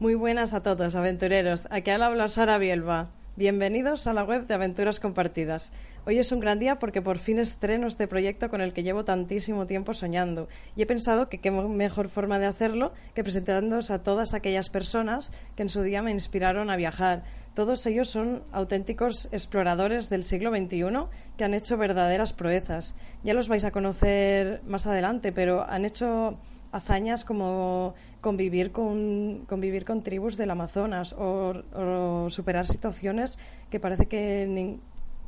muy buenas a todos, aventureros. Aquí habla Sara Bielba. Bienvenidos a la web de Aventuras Compartidas. Hoy es un gran día porque por fin estreno este proyecto con el que llevo tantísimo tiempo soñando. Y he pensado que qué mejor forma de hacerlo que presentándoos a todas aquellas personas que en su día me inspiraron a viajar. Todos ellos son auténticos exploradores del siglo XXI que han hecho verdaderas proezas. Ya los vais a conocer más adelante, pero han hecho hazañas como convivir con, convivir con tribus del Amazonas o, superar situaciones que parece que,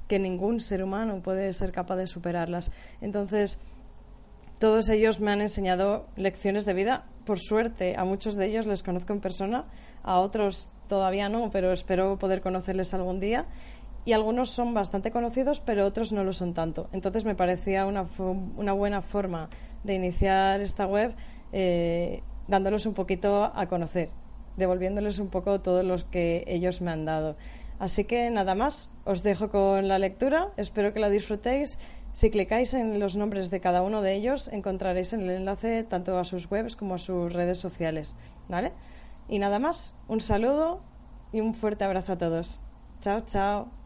que ningún ser humano puede ser capaz de superarlas. Entonces, todos ellos me han enseñado lecciones de vida. Por suerte, a muchos de ellos les conozco en persona, a otros todavía no, pero espero poder conocerles algún día. Y algunos son bastante conocidos, pero otros no lo son tanto. Entonces me parecía una, una buena forma de iniciar esta web eh, dándolos un poquito a conocer, devolviéndoles un poco todos los que ellos me han dado. Así que nada más, os dejo con la lectura, espero que la disfrutéis. Si clicáis en los nombres de cada uno de ellos, encontraréis el enlace tanto a sus webs como a sus redes sociales. ¿Vale? Y nada más, un saludo y un fuerte abrazo a todos. Chao, chao.